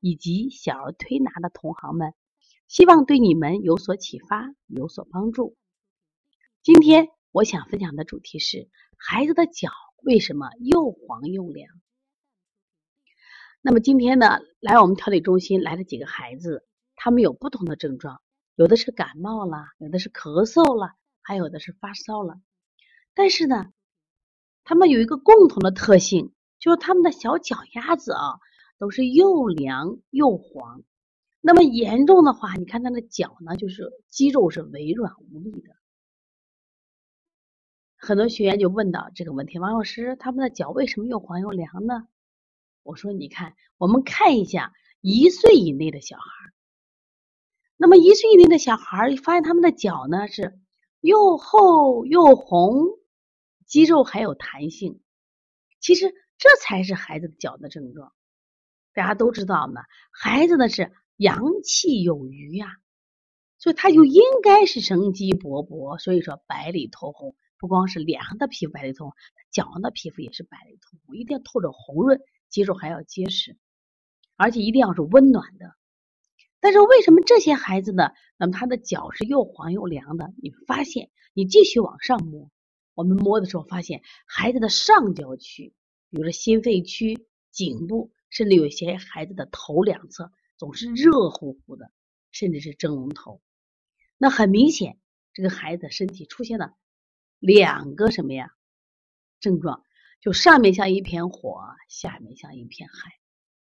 以及小儿推拿的同行们，希望对你们有所启发，有所帮助。今天我想分享的主题是：孩子的脚为什么又黄又凉？那么今天呢，来我们调理中心来了几个孩子，他们有不同的症状，有的是感冒了，有的是咳嗽了，还有的是发烧了。但是呢，他们有一个共同的特性，就是他们的小脚丫子啊。都是又凉又黄，那么严重的话，你看他的脚呢，就是肌肉是微软无力的。很多学员就问到这个问题：王老师，他们的脚为什么又黄又凉呢？我说，你看，我们看一下一岁以内的小孩，那么一岁以内的小孩，发现他们的脚呢是又厚又红，肌肉还有弹性，其实这才是孩子的脚的症状。大家都知道呢，孩子呢是阳气有余呀，所以他就应该是生机勃勃。所以说白里透红，不光是脸上的皮肤白里透红，脚上的皮肤也是白里透红，一定要透着红润，肌肉还要结实，而且一定要是温暖的。但是为什么这些孩子呢？那么他的脚是又黄又凉的？你发现，你继续往上摸，我们摸的时候发现，孩子的上焦区，比如说心肺区、颈部。甚至有些孩子的头两侧总是热乎乎的，甚至是蒸笼头。那很明显，这个孩子身体出现了两个什么呀症状？就上面像一片火，下面像一片海，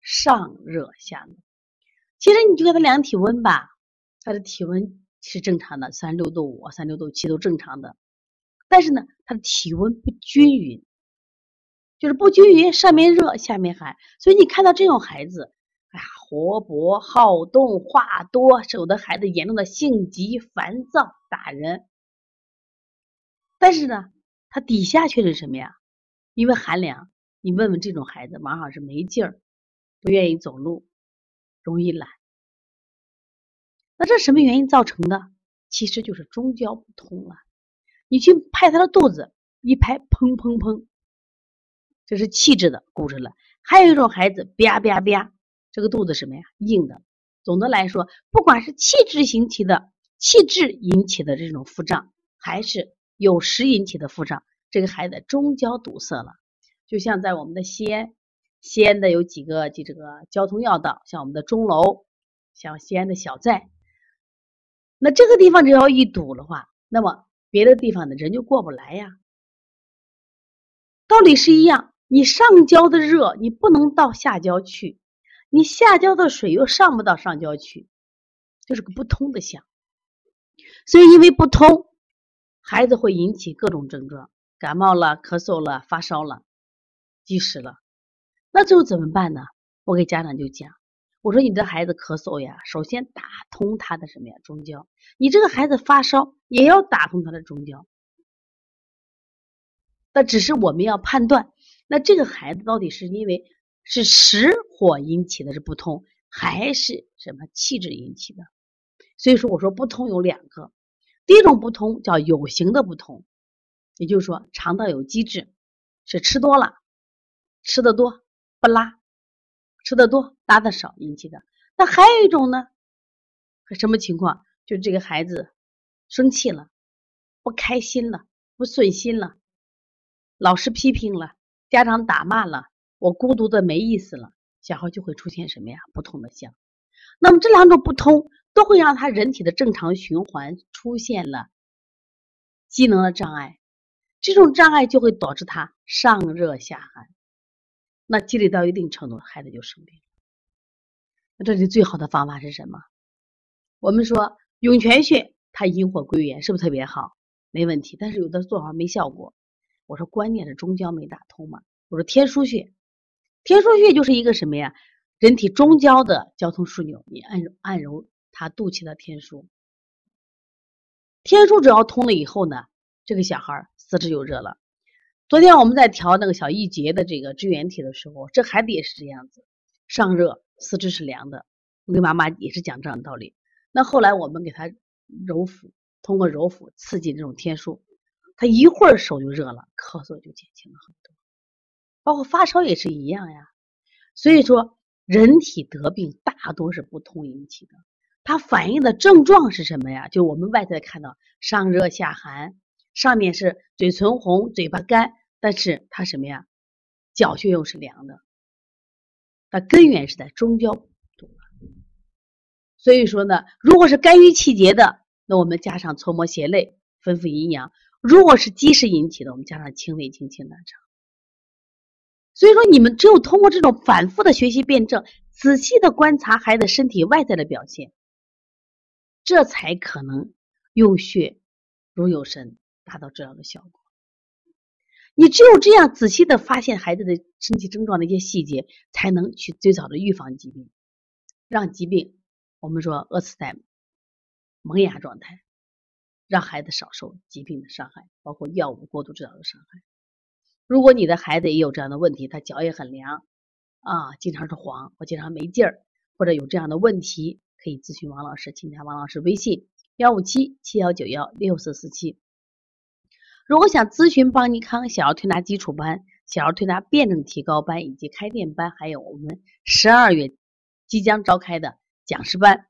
上热下冷。其实你就给他量体温吧，他的体温是正常的，三六度五、三六度七都正常的，但是呢，他的体温不均匀。就是不均匀，上面热，下面寒，所以你看到这种孩子，哎呀，活泼好动，话多，有的孩子严重的性急烦躁，打人。但是呢，他底下却是什么呀？因为寒凉，你问问这种孩子，往往是没劲儿，不愿意走路，容易懒。那这什么原因造成的？其实就是中焦不通了。你去拍他的肚子，一拍，砰砰砰。这是气滞的骨质了，还有一种孩子吧吧吧，这个肚子什么呀硬的。总的来说，不管是气滞引起的气滞引起的这种腹胀，还是有时引起的腹胀，这个孩子中焦堵塞了。就像在我们的西安，西安的有几个就这个交通要道，像我们的钟楼，像西安的小寨，那这个地方只要一堵的话，那么别的地方的人就过不来呀。道理是一样。你上焦的热，你不能到下焦去；你下焦的水又上不到上焦去，就是个不通的象。所以因为不通，孩子会引起各种症状，感冒了、咳嗽了、发烧了、积食了。那最后怎么办呢？我给家长就讲，我说你这孩子咳嗽呀，首先打通他的什么呀中焦；你这个孩子发烧，也要打通他的中焦。那只是我们要判断。那这个孩子到底是因为是实火引起的，是不通，还是什么气质引起的？所以说，我说不通有两个，第一种不通叫有形的不通，也就是说肠道有积滞，是吃多了，吃的多不拉，吃的多拉的少引起的。那还有一种呢，什么情况？就是这个孩子生气了，不开心了，不顺心了，老师批评了。家长打骂了，我孤独的没意思了，小孩就会出现什么呀？不同的象。那么这两种不通，都会让他人体的正常循环出现了机能的障碍。这种障碍就会导致他上热下寒。那积累到一定程度，孩子就生病。那这里最好的方法是什么？我们说涌泉穴，它引火归元，是不是特别好？没问题。但是有的做法没效果。我说关键是中焦没打通嘛。我说天枢穴，天枢穴就是一个什么呀？人体中焦的交通枢纽，你按按揉他肚脐的天枢，天枢只要通了以后呢，这个小孩四肢就热了。昨天我们在调那个小一节的这个支原体的时候，这孩子也是这样子，上热，四肢是凉的。我跟妈妈也是讲这样道理。那后来我们给他揉腹，通过揉腹刺激这种天枢，他一会儿手就热了，咳嗽就减轻了很多。包括发烧也是一样呀。所以说，人体得病大多是不通引起的，它反映的症状是什么呀？就我们外在看到上热下寒。上面是嘴唇红、嘴巴干，但是它什么呀？脚却又是凉的，它根源是在中焦堵了。所以说呢，如果是肝郁气结的，那我们加上搓摩胁肋，分咐阴阳；如果是积食引起的，我们加上清胃清清大肠。所以说，你们只有通过这种反复的学习辩证，仔细的观察孩子身体外在的表现，这才可能用血如有神。达到治疗的效果。你只有这样仔细的发现孩子的身体症状的一些细节，才能去最早的预防疾病，让疾病我们说饿死在萌芽状态，让孩子少受疾病的伤害，包括药物过度治疗的伤害。如果你的孩子也有这样的问题，他脚也很凉啊，经常是黄或经常没劲儿，或者有这样的问题，可以咨询王老师，请加王老师微信：幺五七七幺九幺六四四七。如果想咨询邦尼康小儿推拿基础班、小儿推拿辩证提高班以及开店班，还有我们十二月即将召开的讲师班，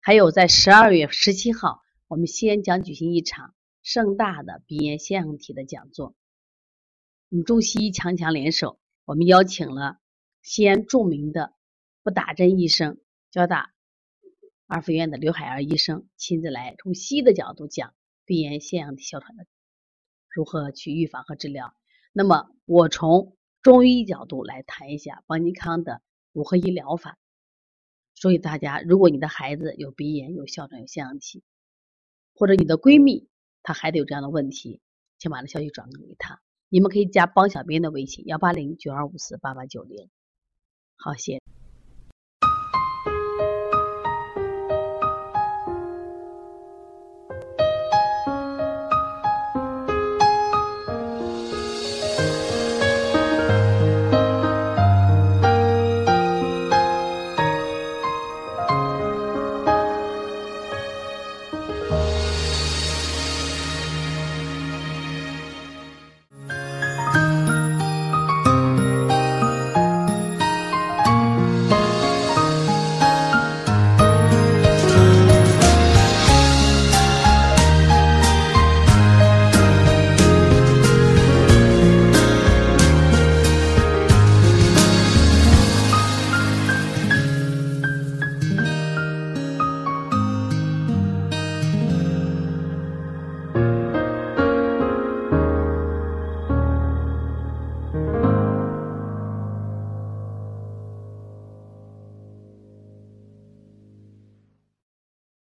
还有在十二月十七号，我们西安将举行一场盛大的鼻炎腺样体的讲座。我们中西医强强联手，我们邀请了西安著名的不打针医生、交大二附院的刘海儿医生亲自来，从西医的角度讲鼻炎腺样体哮喘的。如何去预防和治疗？那么我从中医角度来谈一下邦尼康的五合一疗法。所以大家，如果你的孩子有鼻炎、有哮喘、有腺样体，或者你的闺蜜，她孩子有这样的问题，请把这消息转给她。你们可以加帮小编的微信：幺八零九二五四八八九零。好，谢,谢。